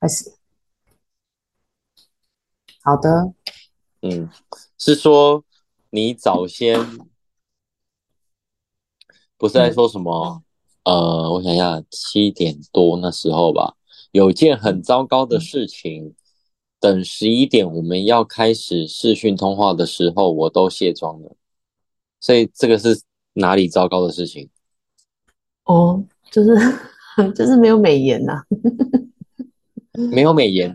开始。好的，嗯，是说你早先不是在说什么？呃，我想一下，七点多那时候吧，有件很糟糕的事情。等十一点我们要开始视讯通话的时候，我都卸妆了。所以这个是哪里糟糕的事情？哦，就是 就是没有美颜呐、没有美颜，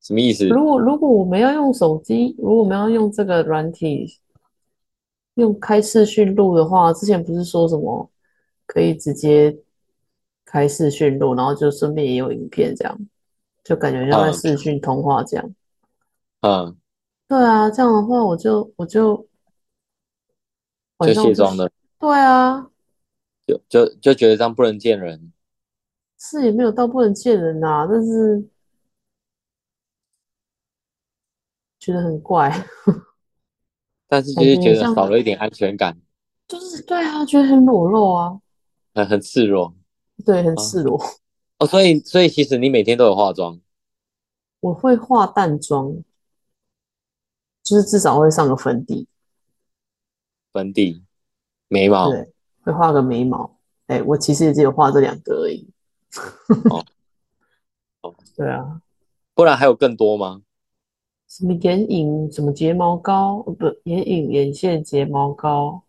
什么意思？如果如果我们要用手机，如果我们要用这个软体，用开视讯录的话，之前不是说什么可以直接开视讯录，然后就顺便也有影片，这样就感觉像在嗯视讯通话这样。嗯，对啊，这样的话我就我就就卸妆的，对啊，就就就觉得这样不能见人。是也没有到不能见人呐、但是觉得很怪，但是就是觉得少了一点安全感，就是对啊，觉得很裸露啊，很很赤裸对，很啊。赤裸。哦，所以所以其实你每天都有化妆，我会化淡妆，就是至少会上个粉底，粉底、眉毛。对，会画个眉毛。哎，我其实也只有画这两个而已。哦 哦，对啊，不然还有更多吗？什么眼影，什么睫毛膏，呃不，眼影、眼线、睫毛膏，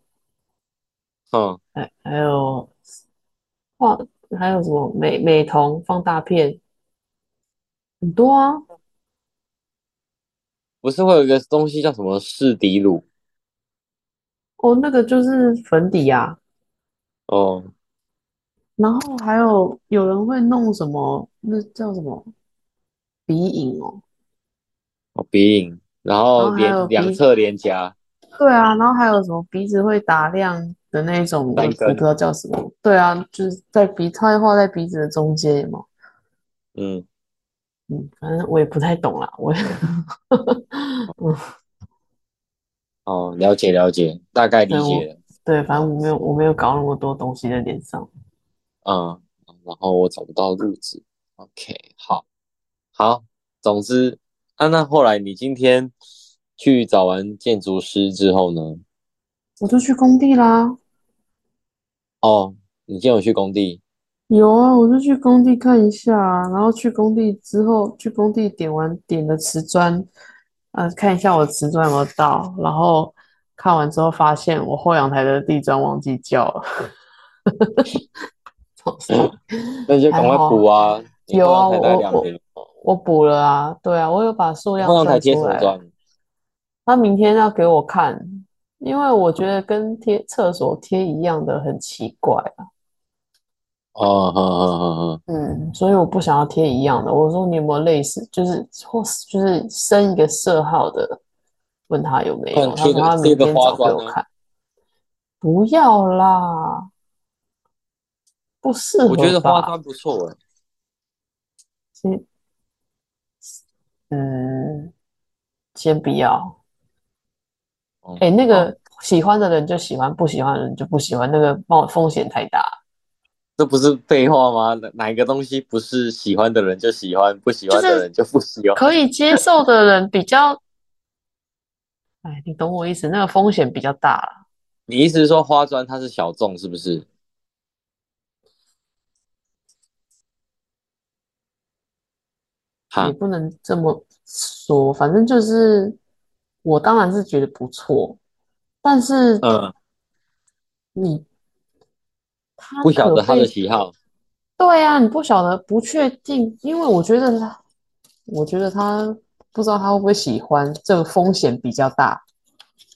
嗯，哎，还有画，还有什么美美瞳、放大片，很多啊。不是会有一个东西叫什么士底乳？哦，那个就是粉底啊。哦，然后还有有人会弄什么，那叫什么鼻影哦。哦鼻影，然然后脸两侧脸颊对啊，然后还有什么鼻子会打亮的那种，我不知道叫什么。对啊，就是在鼻，它会画在鼻子的中间，嘛？嗯，嗯，反正我也不太懂啦，我也 嗯，哦，了解了解，大概 理解了。对，反正哦，我没有我没有搞那么多东西在脸上。嗯，然后我找不到路子。OK，好，好，总之，啊，那后来你今天去找完建筑师之后呢？我就去工地啦，哦，你今天有去工地？有啊，我就去工地看一下啊，然后去工地之后，去工地点完点的瓷砖，呃，看一下我的瓷砖有没有到，然后看完之后发现我后阳台的地砖忘记叫了，那你就赶快补啊！有啊，我我我补了啊，对啊，我有把数量算出来？他明天要给我看，因为我觉得跟贴厕所贴一样的很奇怪啊。哦，嗯嗯嗯嗯，嗯，所以我不想要贴一样的。我说你有没有类似，就是或是就是升一个色号的，问他有没有。他说他明天找给？我看，不要啦，不适合我觉？得花砖不错诶。先嗯，先不要。哦，哎，那好，个喜欢的人就喜欢，不喜欢的人就不喜欢，那个冒风险太大。这不是废话吗？哪哪个东西不是喜欢的人就喜欢，不喜就欢的人就不喜欢？可以接受的人比较，哎，你懂我意思，那个风险比较大啦。你意思是说花砖它是小众是不是？也不能这么说，反正就是我当然是觉得不错，但是嗯，你他不晓得他的，喜好，对啊，你不晓得不确定，因为我觉得他，我觉得他不知道他会不会喜欢，这个风险比较大。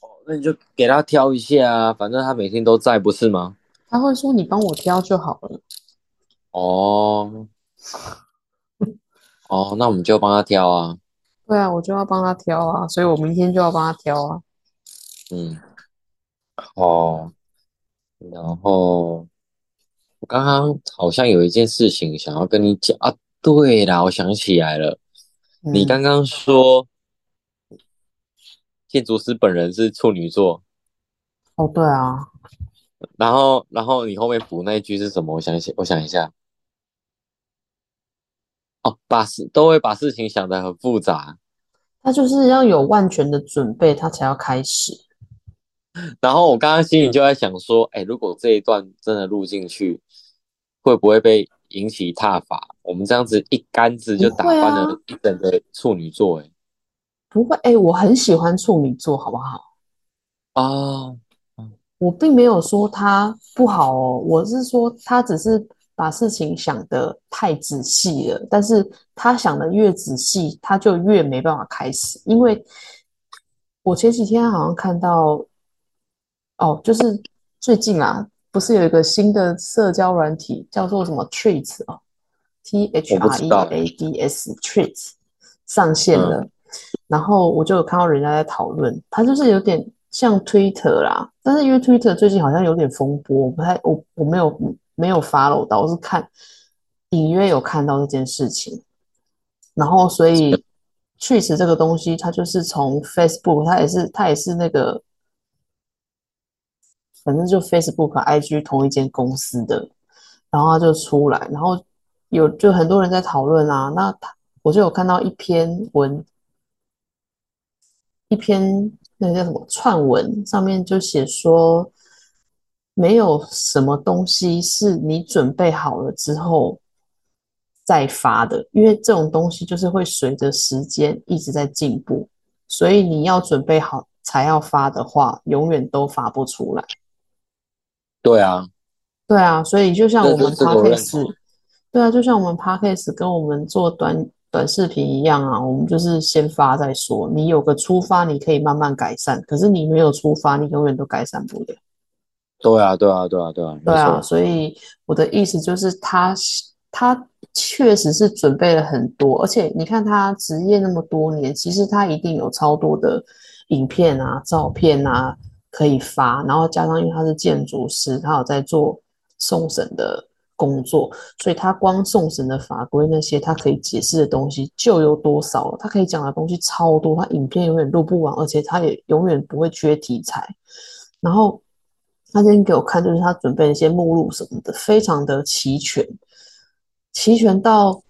哦那你就给他挑一下啊，反正他每天都在，不是吗？他会说你帮我挑就好了，哦哦，那我们就帮他挑啊。对啊，我就要帮他挑啊，所以我明天就要帮他挑啊。嗯，哦，然后我刚刚好像有一件事情想要跟你讲啊。对啦，我想起来了，你嗯，刚刚说建筑师本人是处女座，哦，对啊，然后然后你后面补那一句是什么？我想一下，我想一下。哦，把事都会把事情想得很复杂，他就是要有万全的准备，他才要开始。然后我刚刚心里就在想说，哎，如果这一段真的录进去，会不会被引起挞伐？我们这样子一竿子就打翻了一整个处女座，哎，不会，哎，我很喜欢处女座，好不好？啊，我并没有说他不好哦，我是说他只是把事情想得太仔细了，但是他想的越仔细，他就越没办法开始，因为我前几天好像看到。哦，就是最近啊，不是有一个新的社交软体叫做什么 Treats 哦，T H R E A D S Treats 上线了，然后我就有看到人家在讨论，它就是有点像 Twitter 啦，但是因为 Twitter 最近好像有点风波，我不太我我没有没有 follow 到，我是看隐约有看到这件事情，然后所以 Trees 这个东西，它就是从 Facebook，它也是它也是那个。反正就 Facebook 和、IG 同一间公司的，然后他就出来，然后有就很多人在讨论啊。那他我就有看到一篇文，一篇那个叫什么串文，上面就写说，没有什么东西是你准备好了之后再发的，因为这种东西就是会随着时间一直在进步，所以你要准备好才要发的话，永远都发不出来。对啊，对啊，所以就像我们 podcast，对啊，就像我们 podcast 跟我们做短短视频一样啊，我们就是先发再说。你有个出发，你可以慢慢改善；可是你没有出发，你永远都改善不了。对啊，对啊，对啊，对啊，对啊。所以我的意思就是，他他确实是准备了很多，而且你看他职业那么多年，其实他一定有超多的影片啊、照片啊。可以发，然后加上因为他是建筑师，他有在做送审的工作，所以他光送审的法规那些他可以解释的东西就有多少了。他可以讲的东西超多，他影片永远录不完，而且他也永远不会缺题材。然后他今天给我看，就是他准备了一些目录什么的，非常的齐全，齐全到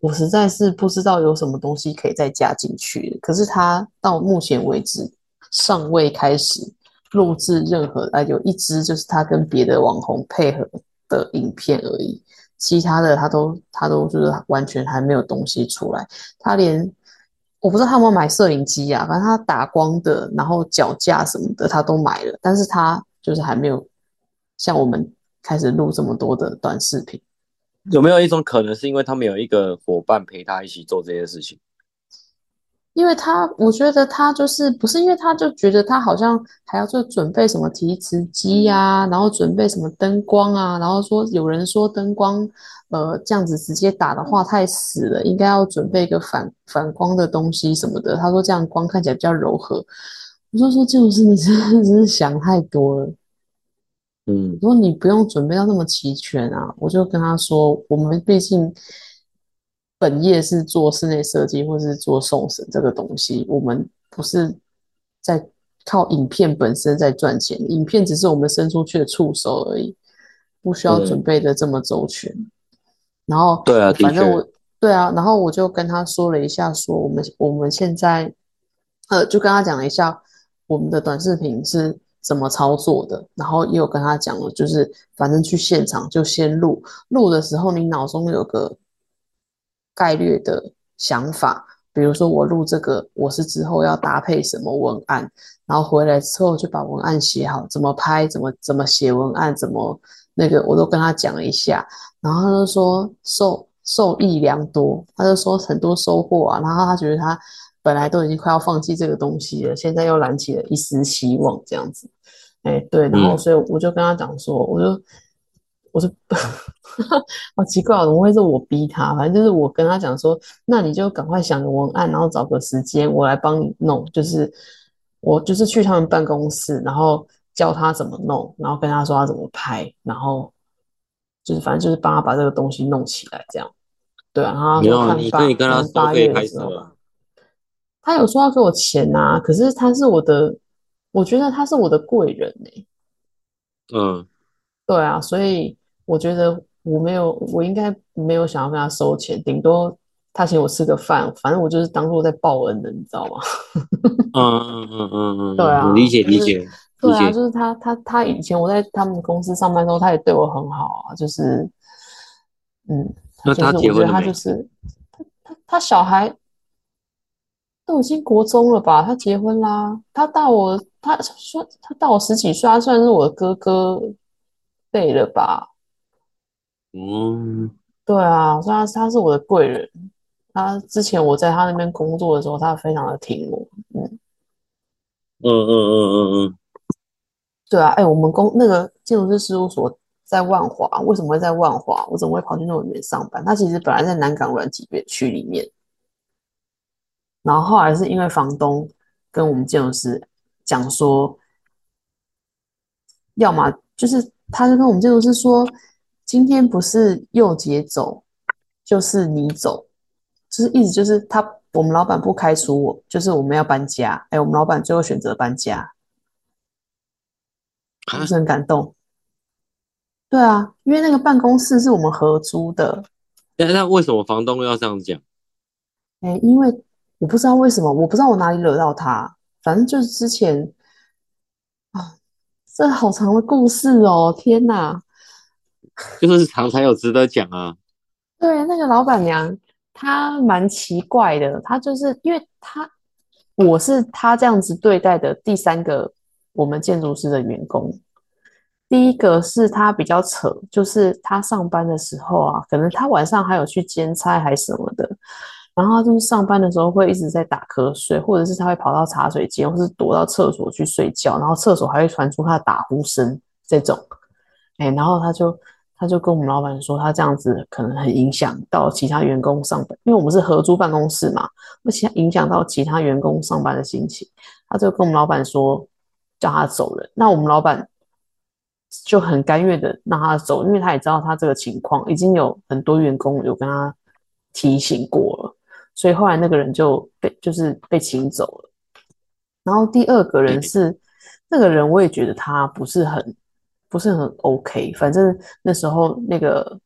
我实在是不知道有什么东西可以再加进去。可是他到目前为止尚未开始。录制任何啊，有一支就是他跟别的网红配合的影片而已，其他的他都他都是完全还没有东西出来。他连我不知道他有没有买摄影机啊，反正他打光的，然后脚架什么的他都买了，但是他就是还没有像我们开始录这么多的短视频。有没有一种可能是因为他们有一个伙伴陪他一起做这些事情？因为他，我觉得他就是不是因为他就觉得他好像还要做准备什么提词机呀，然后准备什么灯光啊，然后说有人说灯光，呃，这样子直接打的话太死了，应该要准备一个反反光的东西什么的。他说这样光看起来比较柔和。我就说这种事你真的是想太多了。嗯，如果你不用准备到那么齐全啊，我就跟他说，我们毕竟。本业是做室内设计，或是做送审这个东西，我们不是在靠影片本身在赚钱，影片只是我们伸出去的触手而已，不需要准备的这么周全。然后，对啊，反正我对啊，然后我就跟他说了一下，说我们我们现在，呃，就跟他讲了一下我们的短视频是怎么操作的，然后也有跟他讲了，就是反正去现场就先录，录的时候你脑中有个。概率的想法，比如说我录这个，我是之后要搭配什么文案，然后回来之后就把文案写好，怎么拍，怎么怎么写文案，怎么那个我都跟他讲了一下，然后他就说受受益良多，他就说很多收获啊，然后他觉得他本来都已经快要放弃这个东西了，现在又燃起了一丝希望，这样子，哎对，然后所以我就跟他讲说，我就。我说，好奇怪，怎么会是我逼他？反正就是我跟他讲说，那你就赶快想个文案，然后找个时间，我来帮你弄。就是我就是去他们办公室，然后教他怎么弄，然后跟他说他怎么拍，然后就是反正就是帮他把这个东西弄起来，这样。对啊，然后没有，你可以跟他说可以开始了。他有说要给我钱啊，可是他是我的，我觉得他是我的贵人呢。嗯，对啊，所以。我觉得我没有，我应该没有想要跟他收钱，顶多他请我吃个饭，反正我就是当做在报恩的，你知道吗？嗯嗯嗯嗯嗯，对啊理解理解理对啊，解，就是他他他以前我在他们公司上班的时候，他也对我很好啊，就是嗯，那他结婚没他就是他他他小孩都已经国中了吧？他结婚啦，他大我他算他大我十几岁，他算是我的哥哥辈了吧？嗯对啊，所以他他是我的贵人。他之前我在他那边工作的时候，他非常的挺我。嗯，嗯嗯嗯嗯嗯，对啊，哎，我们公那个建筑师事务所在万华，为什么会在万华？我怎么会跑去那里面上班？他其实本来在南港软体区里面，然后后来是因为房东跟我们建筑师讲说，要么就是他就跟我们建筑师说，今天不是佑杰走，就是你走，就是意思就是他我们老板不开除我，就是我们要搬家。哎，我们老板最后选择搬家，是不是很感动？对啊，因为那个办公室是我们合租的，那那为什么房东要这样讲？哎，因为我不知道为什么，我不知道我哪里惹到他，反正就是之前啊，这好长的故事哦，天哪！就是常才有值得讲啊。对，那个老板娘她蛮奇怪的，她就是因为她我是她这样子对待的第三个我们建筑师的员工。第一个是他比较扯，就是他上班的时候啊，可能他晚上还有去兼差还什么的，然后他就是上班的时候会一直在打瞌睡，或者是他会跑到茶水间，或是躲到厕所去睡觉，然后厕所还会传出他的打呼声这种，哎，然后他就他就跟我们老板说，他这样子可能很影响到其他员工上班，因为我们是合租办公室嘛，而且影响到其他员工上班的心情，他就跟我们老板说叫他走人，那我们老板。就很甘愿的让他走，因为他也知道他这个情况，已经有很多员工有跟他提醒过了，所以后来那个人就被就是被请走了。然后第二个人是那个人，我也觉得他不是很不是很 OK，反正那时候那个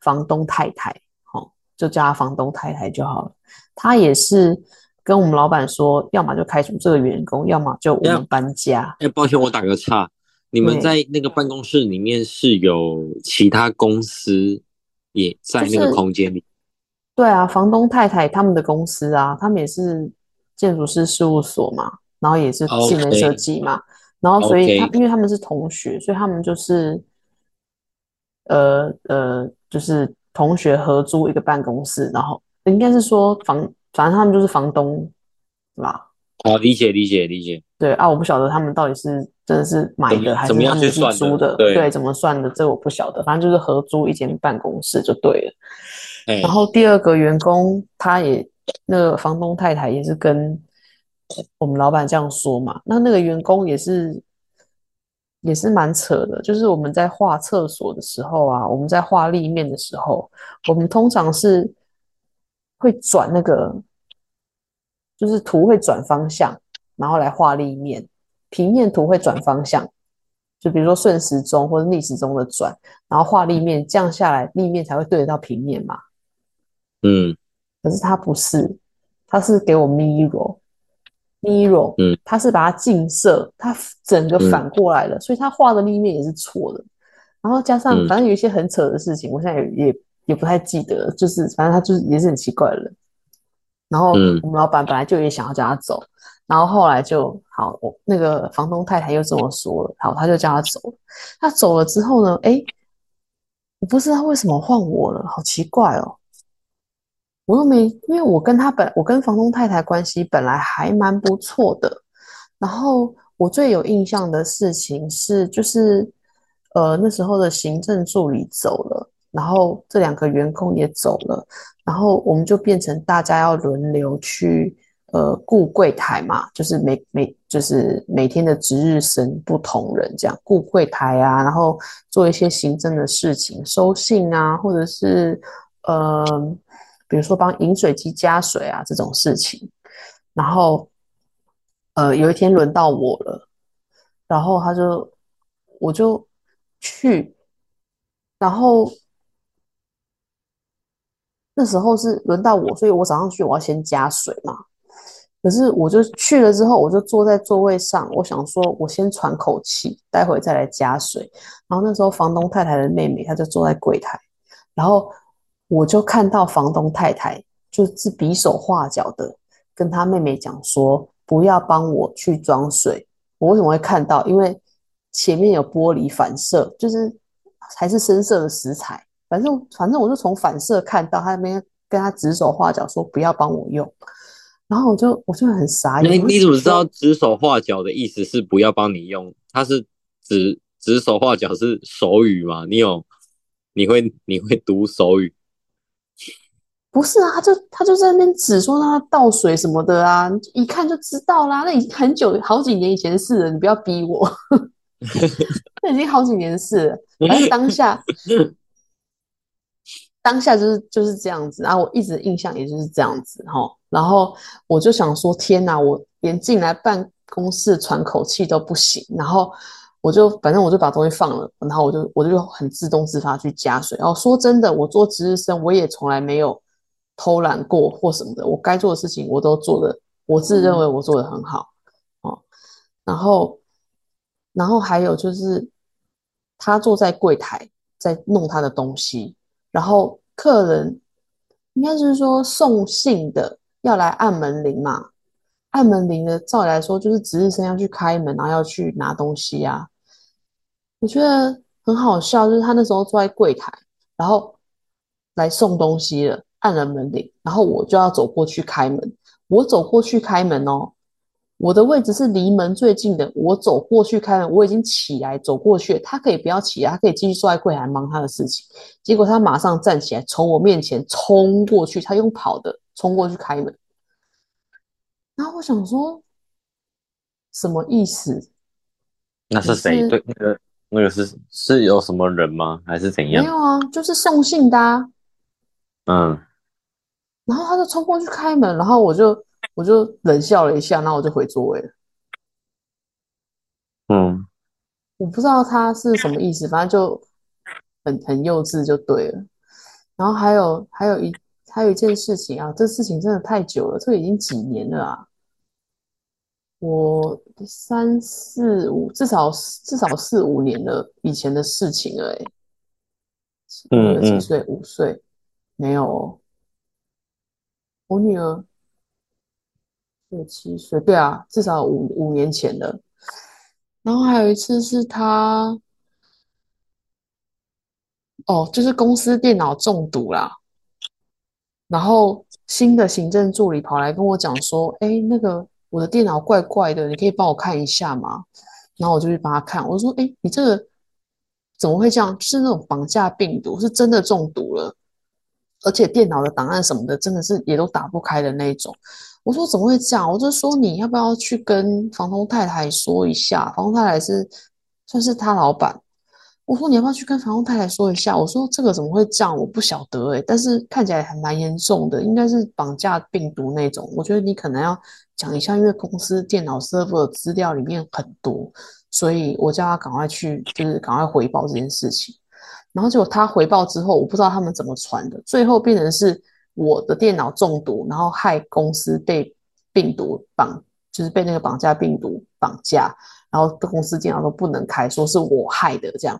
房东太太，哦，就叫他房东太太就好了。他也是跟我们老板说，要么就开除这个员工，要么就我们搬家。哎，抱歉，我打个岔。你们在那个办公室里面是有其他公司也在那个空间里？对啊，房东太太他们的公司啊，他们也是建筑师事务所嘛，然后也是智能设计嘛，然后所以他因为他们是同学，所以他们就是呃呃，就是同学合租一个办公室，然后应该是说房，反正他们就是房东啦。好，理解理解理解。对啊，我不晓得他们到底是真的是买的还是他们是租的，对，怎么算的，这我不晓得。反正就是合租一间办公室就对了。然后第二个员工，他也那个房东太太也是跟我们老板这样说嘛。那那个员工也是也是蛮扯的，就是我们在画厕所的时候啊，我们在画立面的时候，我们通常是会转那个，就是图会转方向。然后来画立面，平面图会转方向，就比如说顺时钟或者逆时钟的转，然后画立面，这样下来立面才会对得到平面嘛。嗯，可是他不是，他是给我 mirror，mirror，嗯，它是把它近摄，它整个反过来了，所以他画的立面也是错的。然后加上反正有一些很扯的事情，我现在也也也不太记得，就是反正他就是也是很奇怪的人。然后我们老板本来就也想要叫他走。然后后来就好，我那个房东太太又这么说了，好，他就叫他走。他走了之后呢，哎，我不知道为什么换我了，好奇怪哦。我都没，因为我跟他本，我跟房东太太关系本来还蛮不错的。然后我最有印象的事情是，就是呃那时候的行政助理走了，然后这两个员工也走了，然后我们就变成大家要轮流去。呃，顾柜台嘛，就是每每就是每天的值日生不同人这样顾柜台啊，然后做一些行政的事情，收信啊，或者是呃，比如说帮饮水机加水啊这种事情。然后呃，有一天轮到我了，然后他就我就去，然后那时候是轮到我，所以我早上去我要先加水嘛。可是我就去了之后，我就坐在座位上，我想说，我先喘口气，待会再来加水。然后那时候房东太太的妹妹，她就坐在柜台，然后我就看到房东太太就是比手画脚的跟她妹妹讲说，不要帮我去装水。我为什么会看到？因为前面有玻璃反射，就是还是深色的石材。反正反正我就从反射看到他那边跟他指手画脚说不要帮我用，然后我就我就很傻眼。你你怎么知道指手画脚的意思是不要帮你用？他是指指手画脚是手语吗？你有你会你会读手语？不是啊，他就他就在那边指说他倒水什么的啊，一看就知道啦。那已经很久好几年以前的事了，你不要逼我。那已经好几年的事了，反正当下。当下就是就是这样子，然后我一直印象也就是这样子哈，然后我就想说，天哪，我连进来办公室喘口气都不行，然后我就反正我就把东西放了，然后我就我就很自动自发去加水。然后说真的，我做值日生，我也从来没有偷懒过或什么的，我该做的事情我都做的，我自认为我做的很好哦。然后然后还有就是他坐在柜台在弄他的东西。然后客人应该是说送信的要来按门铃嘛，按门铃的照理来说就是值日生要去开门，然后要去拿东西啊。我觉得很好笑，就是他那时候坐在柜台，然后来送东西了，按了门铃，然后我就要走过去开门，我走过去开门哦。我的位置是离门最近的，我走过去开门，我已经起来走过去，他可以不要起来，他可以继续坐在柜台忙他的事情。结果他马上站起来，从我面前冲过去，他用跑的冲过去开门。然后我想说，什么意思？那是谁？对，那个那个是是有什么人吗？还是怎样？没有啊，就是送信的。啊嗯。然后他就冲过去开门，然后我就。我就冷笑了一下，然后我就回座位了。嗯，我不知道他是什么意思，反正就很很幼稚就对了。然后还有还有一还有一件事情啊，这事情真的太久了，这已经几年了啊。我三四五至少至少四五年了以前的事情了，哎，嗯几岁？五岁？没有，我女儿。六七岁，对啊，至少五五年前的。然后还有一次是他，哦，就是公司电脑中毒啦。然后新的行政助理跑来跟我讲说：“哎，那个我的电脑怪怪的，你可以帮我看一下吗？”然后我就去帮他看，我说：“哎，你这个怎么会这样？是那种绑架病毒，是真的中毒了，而且电脑的档案什么的，真的是也都打不开的那种。”我说怎么会这样？我就说你要不要去跟房东太太说一下？房东太太是算是他老板。我说你要不要去跟房东太太说一下？我说这个怎么会这样？我不晓得诶，但是看起来还蛮严重的，应该是绑架病毒那种。我觉得你可能要讲一下，因为公司电脑 server 资料里面很多，所以我叫他赶快去，就是赶快回报这件事情。然后结果他回报之后，我不知道他们怎么传的，最后变成是。我的电脑中毒，然后害公司被病毒绑，就是被那个绑架病毒绑架，然后公司电脑都不能开，说是我害的这样。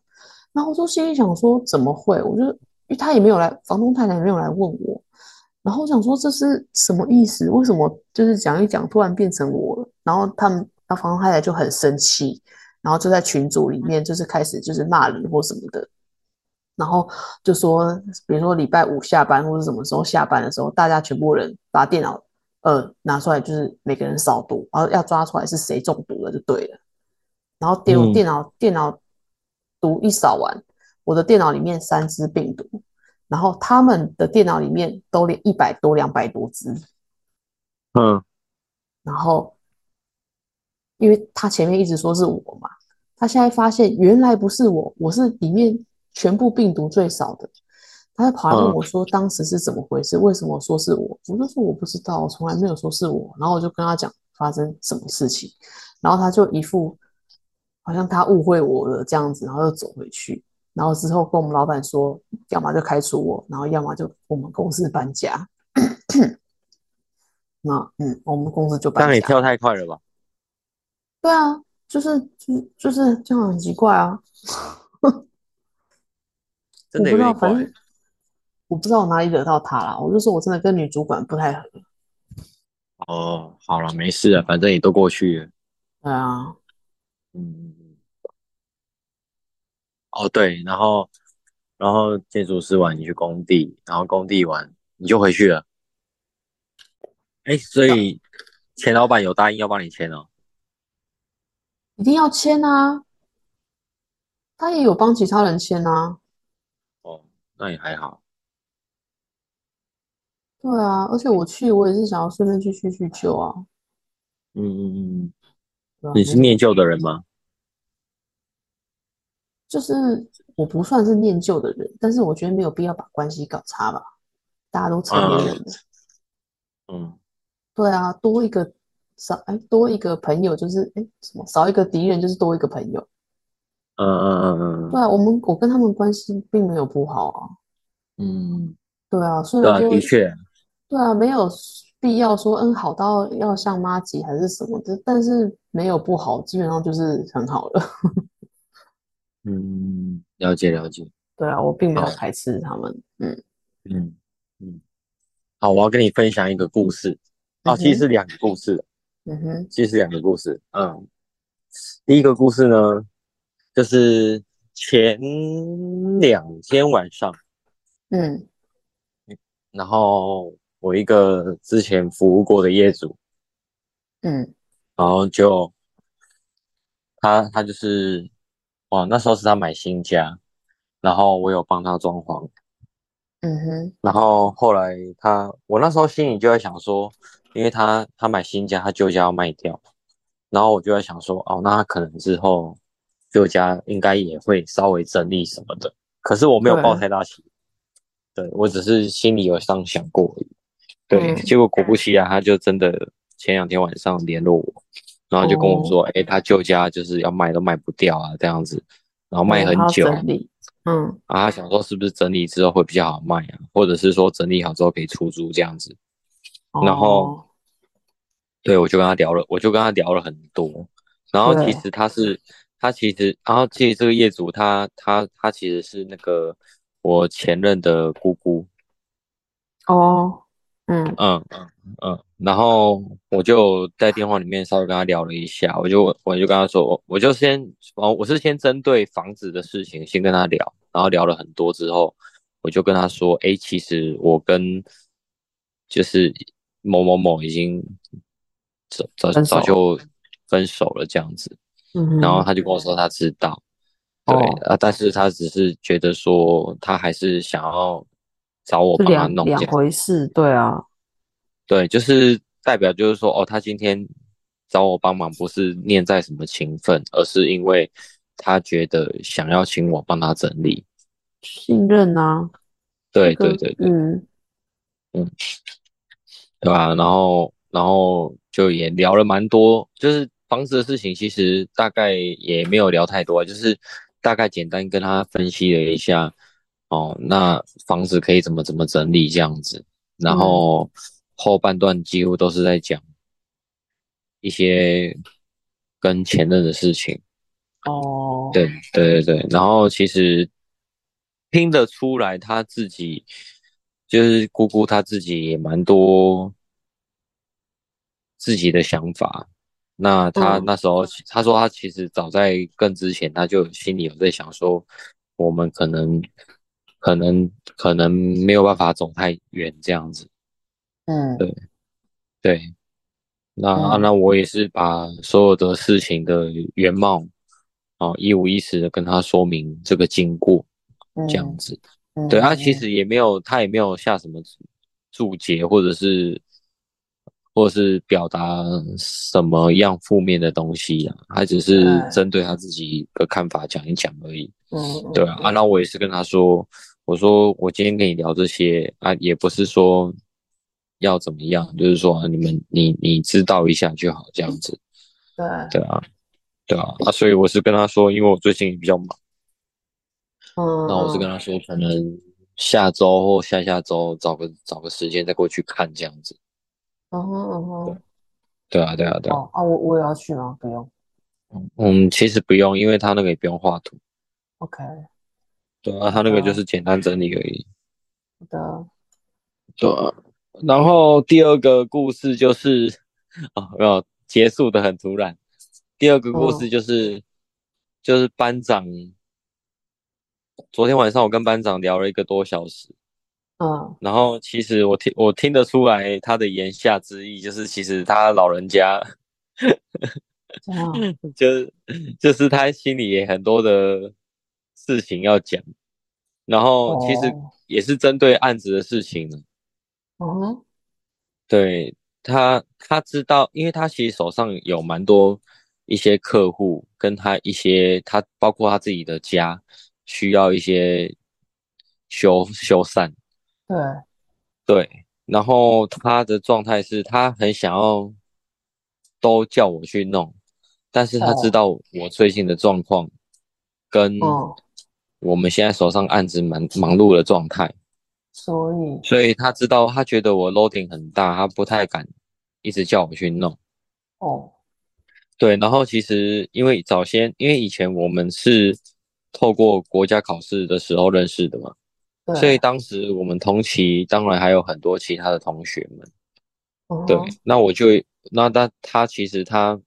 然后我就心里想说，怎么会？我就因为他也没有来，房东太太也没有来问我。然后我想说这是什么意思？为什么就是讲一讲，突然变成我了？然后他们，那房东太太就很生气，然后就在群组里面就是开始就是骂人或什么的。然后就说，比如说礼拜五下班或者什么时候下班的时候，大家全部人把电脑呃拿出来，就是每个人扫毒，然后要抓出来是谁中毒了就对了。然后电电脑电脑毒一扫完，我的电脑里面三只病毒，然后他们的电脑里面都连一百多两百多只。嗯，然后因为他前面一直说是我嘛，他现在发现原来不是我，我是里面。全部病毒最少的，他就跑来问我说：“当时是怎么回事？为什么说是我？”我就说：“我不知道，我从来没有说是我。”然后我就跟他讲发生什么事情，然后他就一副好像他误会我了这样子，然后又走回去。然后之后跟我们老板说，要么就开除我，然后要么就我们公司搬家。那嗯，我们公司就搬家。但你跳太快了吧？对啊，就是就是就是这样很奇怪啊。真的我不知道，有点怪反正我不知道我哪里惹到他了。我就说我真的跟女主管不太合。哦，好了，没事了，反正也都过去了。对啊，嗯，哦对，然后然后建筑师完你去工地，然后工地完你就回去了。哎，所以钱老板有答应要帮你签哦。一定要签啊。他也有帮其他人签啊。哦，那也还好。对啊，而且我去，我也是想要顺便去叙叙旧啊。嗯嗯嗯，对啊你是念旧的人吗？就是我不算是念旧的人，但是我觉得没有必要把关系搞差吧。大家都成年人了，嗯，对啊，多一个少哎，多一个朋友就是哎什么，少一个敌人就是多一个朋友。嗯嗯嗯嗯对啊，我们我跟他们关系并没有不好啊。嗯，对啊，虽对啊，然说的确，对啊，没有必要说嗯好到要像妈吉还是什么的，但是没有不好，基本上就是很好了。嗯，了解了解。对啊，我并没有好排斥他们。嗯嗯嗯，好，我要跟你分享一个故事。啊，其实是两个故事，嗯哼其实是两个故事。嗯，第一个故事呢，就是前两天晚上，嗯。然后我一个之前服务过的业主，嗯。然后就他他就是，哇，那时候是他买新家，然后我有帮他装潢，嗯哼。然后后来他，我那时候心里就在想说，因为他他买新家，他旧家要卖掉，然后我就在想说，哦，那他可能之后旧家应该也会稍微整理什么的，可是我没有抱太大期，对我只是心里有这样想过而已，对，嗯结果果不其然，他就真的前两天晚上联络我，然后就跟我说，哎、他旧家就是要卖都卖不掉啊，这样子，然后卖很久。嗯啊，他想说是不是整理之后会比较好卖啊，或者是说整理好之后可以出租这样子。然后哦对，我就跟他聊了，我就跟他聊了很多。然后其对实他是，他其实，然后其实这个业主他他他其实是那个我前任的姑姑，哦嗯嗯嗯嗯。然后我就在电话里面稍微跟他聊了一下，我就我就跟他说，我就先，哦，我是先针对房子的事情先跟他聊，然后聊了很多之后，我就跟他说，哎，其实我跟就是某某某已经早早早就分手了这样子，然后他就跟我说他知道，对哦啊，但是他只是觉得说他还是想要找我帮他两两弄这样。回事。对啊，对，就是代表就是说，哦，他今天找我帮忙，不是念在什么情分，而是因为他觉得想要请我帮他整理。信任啊，对这个对对对，嗯 对吧？然后然后就也聊了蛮多，就是房子的事情，其实大概也没有聊太多，就是大概简单跟他分析了一下，哦，那房子可以怎么怎么整理这样子，然后后半段几乎都是在讲一些跟前任的事情。哦，对对对对，然后其实听得出来他自己，就是姑姑她自己也蛮多自己的想法。那他嗯。那时候他说他其实早在更之前他就心里有在想说，我们可能可能可能没有办法走太远这样子。嗯。对对，那、那我也是把所有的事情的原貌，啊，一五一十的跟他说明这个经过，这样嗯子。嗯。对，他其实也没有，他也没有下什么注解，或者是或者是表达什么样负面的东西啊，他只是针对他自己的看法讲一讲而已。嗯对啊，啊，那我也是跟他说，我说我今天跟你聊这些啊，也不是说要怎么样，就是说啊你们你你知道一下就好，这样子。对对啊，对啊，啊，所以我是跟他说，因为我最近也比较忙，嗯那我是跟嗯，他说，可能下周或下下周找个找个时间再过去看这样子。嗯哼嗯哼，对啊，对啊，对啊。哦啊，我我也要去吗？不用嗯，其实不用，因为他那个也不用画图。，OK，对啊，他那个就是简单整理而已。好的，对啊，然后第二个故事就是，哦，没有结束的很突然。第二个故事就是，就是班长，昨天晚上我跟班长聊了一个多小时，嗯然后其实我听我听得出来他的言下之意，就是其实他老人家，就是就是他心里也很多的事情要讲，然后其实哦也是针对案子的事情呢。哦，对他，他知道，因为他其实手上有蛮多一些客户，跟他一些他包括他自己的家需要一些修修缮。对，对，然后他的状态是他很想要都叫我去弄，但是他知哦。道我最近的状况跟嗯，我们现在手上案子蛮忙碌的状态，所以所以他知道他觉得我 loading 很大，他不太敢一直叫我去弄。哦，对，然后其实因为早先，因为以前我们是透过国家考试的时候认识的嘛，对，所以当时我们同期当然还有很多其他的同学们。对那我就那他他其实他，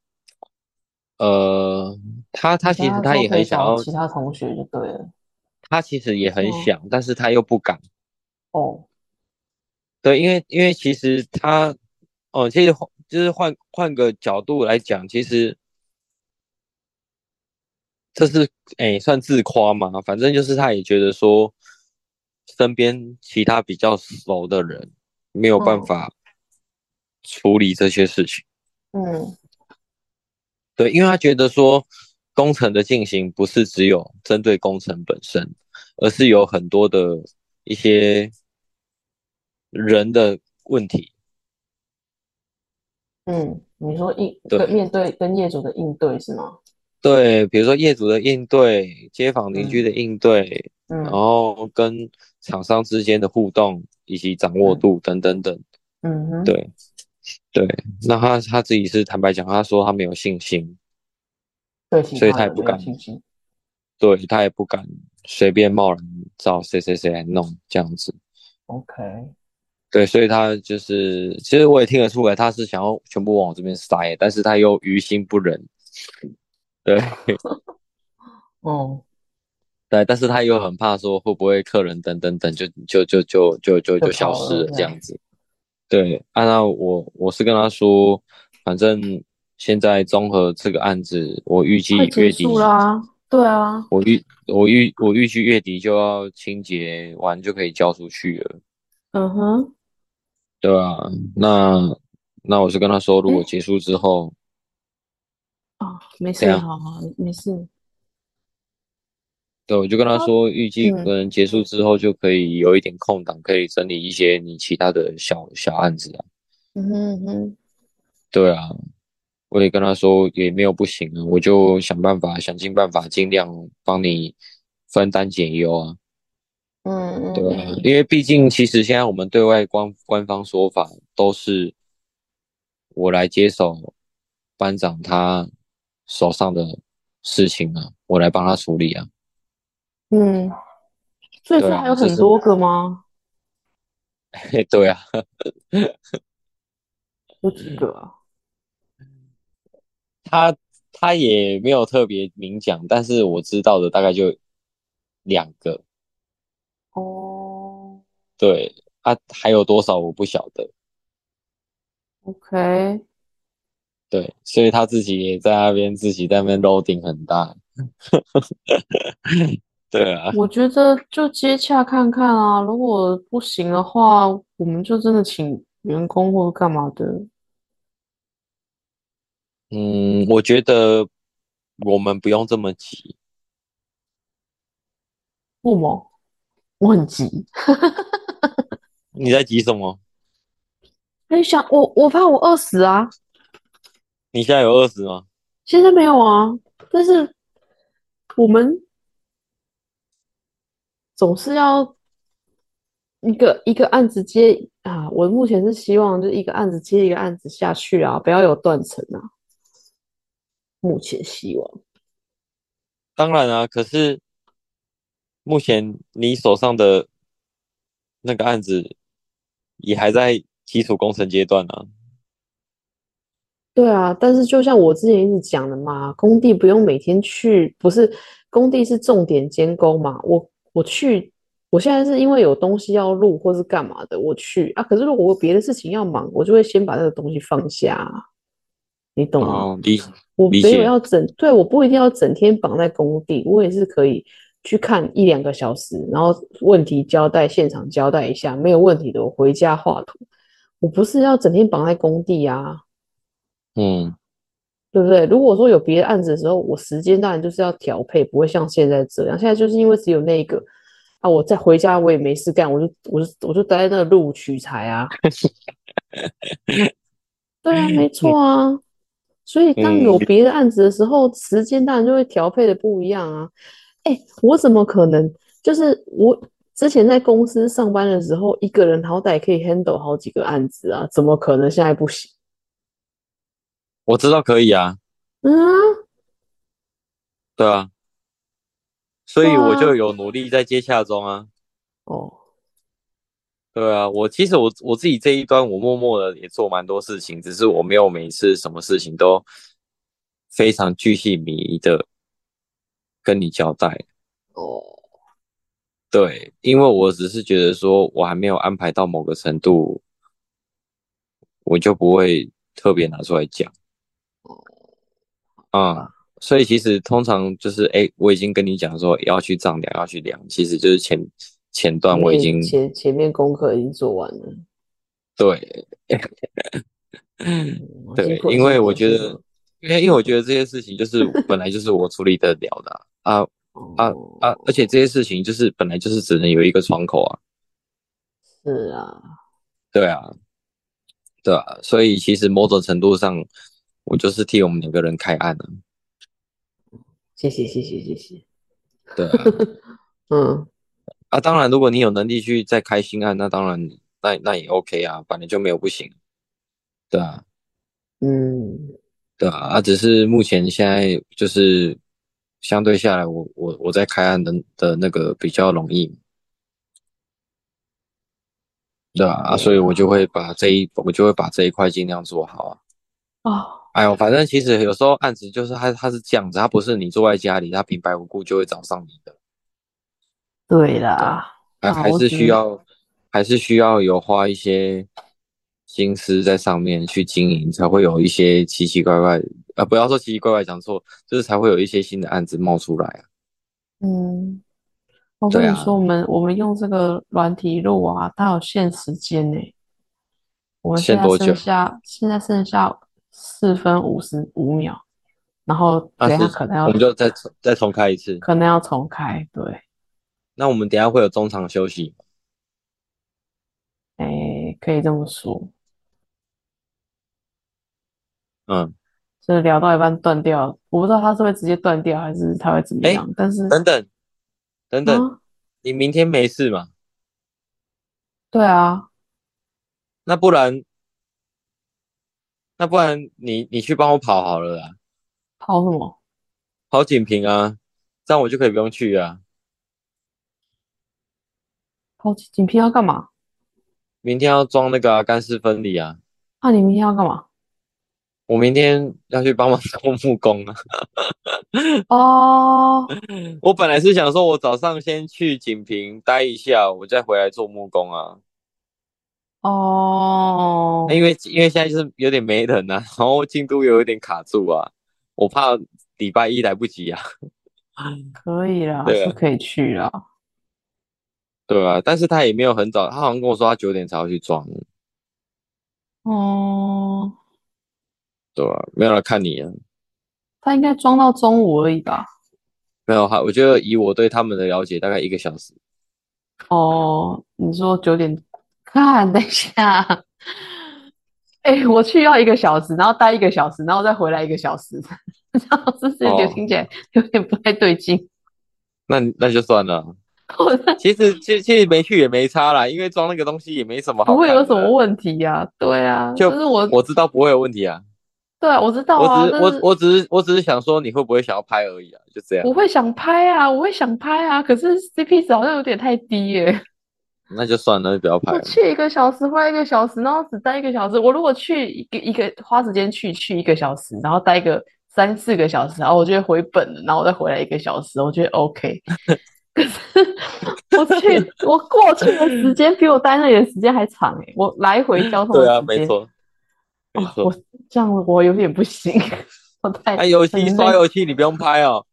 呃，他他其实他也很想要，其他同学就对了，他其实也很嗯想，但是他又不敢。哦，对，因为因为其实他，哦，其实就是换换个角度来讲，其实这是哎算自夸嘛，反正就是他也觉得说，身边其他比较熟的人没有办嗯法处理这些事情。嗯对，因为他觉得说，工程的进行不是只有针对工程本身，而是有很多的一些人的问题。嗯，你说应对跟面对跟业主的应对是吗？对，比如说业主的应对、街坊邻居的应对，然嗯后跟厂商之间的互动以及掌握度等等等。嗯哼，对，对，那他他自己是坦白讲，他说他没有信心，对所以他也不敢对他也不敢随便贸然找谁谁谁来弄这样子。OK，对，所以他就是，其实我也听得出来，他是想要全部往我这边塞，但是他又于心不忍。对，哦，对，但是他又很怕说会不会客人等等等就就就就就就就消失了了这样子。对，按照我我是跟他说，反正现在综合这个案子，我预计月底，束啦，对啊，我预我预我预计月底就要清洁完就可以交出去了。嗯哼，对啊，那那我是跟他说，如果结束之后，啊，没事，好好，没事，对，我就跟他说，预计嗯。可能结束之后就可以有一点空档，可以整理一些你其他的小小案子啊。嗯哼嗯哼，对啊，我也跟他说也没有不行啊，我就想办法，想尽办法，尽量帮你分担解忧啊。嗯嗯。对啊，嗯，因为毕竟其实现在我们对外官官方说法都是我来接手班长他手上的事情啊，我来帮他处理啊。嗯，所以说还有很多个吗？嘿，对啊，有几个啊？他他也没有特别明讲，但是我知道的大概就两个。哦对啊，还有多少我不晓得。，OK，对，所以他自己也在那边自己在那边 loading 很大。对啊，我觉得就接洽看看啊，如果不行的话，我们就真的请员工或者干嘛的。嗯，我觉得我们不用这么急。不吗？我很急。你在急什么？哎，想我我怕我饿死啊！你现在有二十吗？现在没有啊，但是我们总是要一个一个案子接啊。我目前是希望就一个案子接一个案子下去啊，不要有断层啊。目前希望。当然啊，可是目前你手上的那个案子也还在基础工程阶段啊。对啊，但是就像我之前一直讲的嘛，工地不用每天去，不是工地是重点监工嘛。我我去，我现在是因为有东西要录或是干嘛的，我去啊。可是如果我别的事情要忙，我就会先把这个东西放下，你懂吗？哦，理我没有要整，对，我不一定要整天绑在工地，我也是可以去看一两个小时，然后问题交代，现场交代一下，没有问题的，我回家画图。我不是要整天绑在工地啊，嗯，对不对？如果说有别的案子的时候，我时间当然就是要调配，不会像现在这样。现在就是因为只有那个啊，我再回家我也没事干，我就我就我就待在那录取材啊。对啊，没错啊。所以当有别的案子的时候，时间当然就会调配的不一样啊。哎，我怎么可能？就是我之前在公司上班的时候，一个人好歹可以 handle 好几个案子啊，怎么可能现在不行？我知道可以啊，嗯啊，对啊，所以我就有努力在接洽中啊。哦，对啊，我其实我我自己这一端，我默默的也做蛮多事情，只是我没有每次什么事情都非常巨细靡遗的跟你交代。哦，对，因为我只是觉得说我还没有安排到某个程度，我就不会特别拿出来讲。啊、所以其实通常就是，哎，我已经跟你讲说要去丈量，要去量，其实就是前前段我已经前前面功课已经做完了。对嗯 对，因为我觉得，因为因为我觉得这些事情就是本来就是我处理得了的啊啊哦 啊，而且这些事情就是本来就是只能有一个窗口啊，是啊，对啊，对啊，所以其实某种程度上，我就是替我们两个人开案了，谢谢谢谢谢谢。对啊，嗯，啊，当然如果你有能力去再开新案，那当然那那也 OK 啊，反正就没有不行，对啊，嗯，对啊，啊，只是目前现在就是相对下来我，我我在开案的的那个比较容易，对啊，啊，所以我就会把这一我就会把这一块尽量做好啊。哦，哎呦，反正其实有时候案子就是他他是这样子，他不是你坐在家里，他平白无故就会找上你的，对啦，还还是需要还是需要有花一些心思在上面去经营，才会有一些奇奇怪怪啊，不要说奇奇怪怪，讲错，就是才会有一些新的案子冒出来啊。嗯，我跟你说，我们我们用这个软体录啊，它有限时间呢。我们现在限多久剩下现在剩下四分五十五秒，然后那等下是可能要我们就再重再重开一次。可能要重开，对，那我们等下会有中场休息，哎，可以这么说，嗯，就是聊到一半断掉，我不知道他是会直接断掉，还是他会怎么哎样，但是等等等等，啊，你明天没事吗？对啊，那不然那不然你你去帮我跑好了啦，跑什么？跑锦屏啊，这样我就可以不用去啊。跑锦屏要干嘛？明天要装那个啊干湿分离啊，那你明天要干嘛？我明天要去帮忙做木工啊。哦，我本来是想说，我早上先去锦屏待一下，我再回来做木工啊。哦，因为因为现在就是有点没人啊，然后进度又有点卡住啊，我怕礼拜一来不及啊，可以啦，对啊是可以去啦。对啊，但是他也没有很早，他好像跟我说他九点才要去装，哦，对啊，没有来看你啊，他应该装到中午而已吧？没有哈，我觉得以我对他们的了解，大概一个小时，哦，你说九点，看，等一下，哎，我去要一个小时，然后待一个小时，然后再回来一个小时，这样是不是有点哦。听起来有点不太对劲？那那就算了，其实其实其实没去也没差啦，因为装那个东西也没什么好不会有什么问题呀、对啊，就就是我，我知道不会有问题啊，对啊，我知道我啊，我我只是我只是想说你会不会想要拍而已啊，就这样。我会想拍啊，我会想拍啊，可是 CP 值好像有点太低耶、那就算了，就不要拍我了。去一个小时，花一个小时，然后只待一个小时。我如果去一个一个花时间去去一个小时，然后待个三四个小时，然后我就会回本了，然后我再回来一个小时，我觉得 OK。可是我去 我过去的时间比我待那里的时间还长诶，我来回交通对啊，没错，没哦，我。这样我有点不行，我太哎，油漆很累刷油漆你不用拍哦，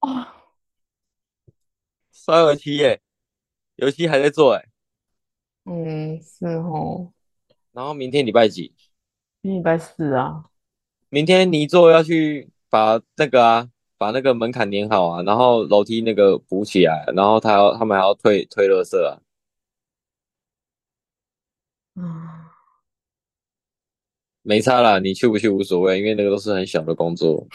哦，刷油漆耶，油漆还在做哎。嗯，是哦，然后明天礼拜几？今天礼拜四啊，明天泥做要去把那个啊，把那个门槛粘好啊，然后楼梯那个补起来，然后他要他们还要推推垃圾啊。嗯，没差啦，你去不去无所谓，因为那个都是很小的工作，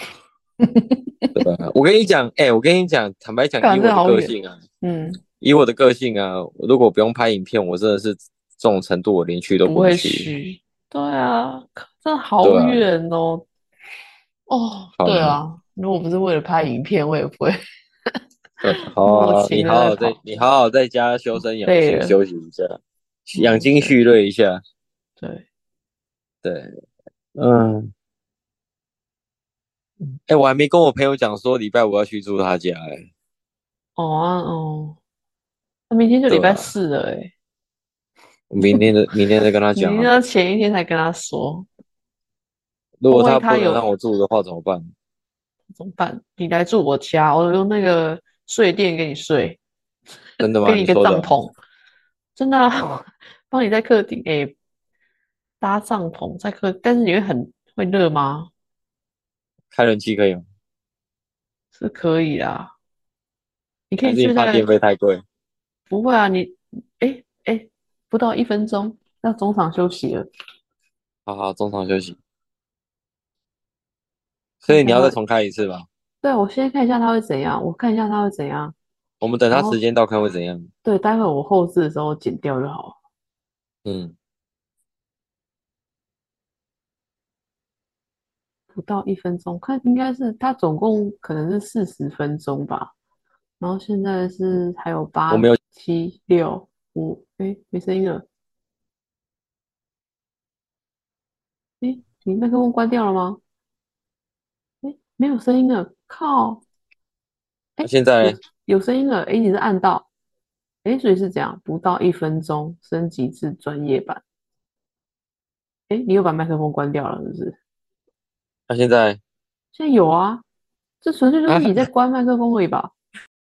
对吧？我跟你讲，哎、我跟你讲，坦白讲，干以我的个性啊，嗯，以我的个性啊，如果不用拍影片，我真的是这种程度，我连去都不会去。虚，对啊，真的好远哦。哦，好对啊，如果不是为了拍影片，我也不会。对好你好好在你好好在家修身养性，休息一下，养精蓄锐一下。对，对，嗯，哎、我还没跟我朋友讲说礼拜五要去住他家、哎，哦啊哦，那明天就礼拜四了诶，我明天的 明天再跟他你讲啊。要前一天才跟他说，如果他不能让我住的话怎么办？怎么办？你来住我家，我用那个睡垫给你睡，真的吗？给你一个帐篷，真的啊，帮你在客厅诶搭帐篷在客，但是你会很会热吗？开冷气可以吗？是可以啦，你可以去那怕电费太贵？不会啊，你哎哎，不到一分钟要中场休息了，好好，中场休息。所以你要再重开一次吧？对，我先看一下它会怎样，我看一下它会怎样。我们等他然后时间到看会怎样？对，待会我后置的时候剪掉就好了。嗯，不到一分钟，看应该是它总共可能是四十分钟吧，然后现在是还有八我没有七六五，哎，没声音了。哎，你麦克风关掉了吗？哎，没有声音了，靠！哎，现在有有声音了，哎，你是按到，哎，所以是这样，不到一分钟升级至专业版。哎，你又把麦克风关掉了，是不是？那、现在现在有啊，这纯粹就是啊你在关麦克风而已吧？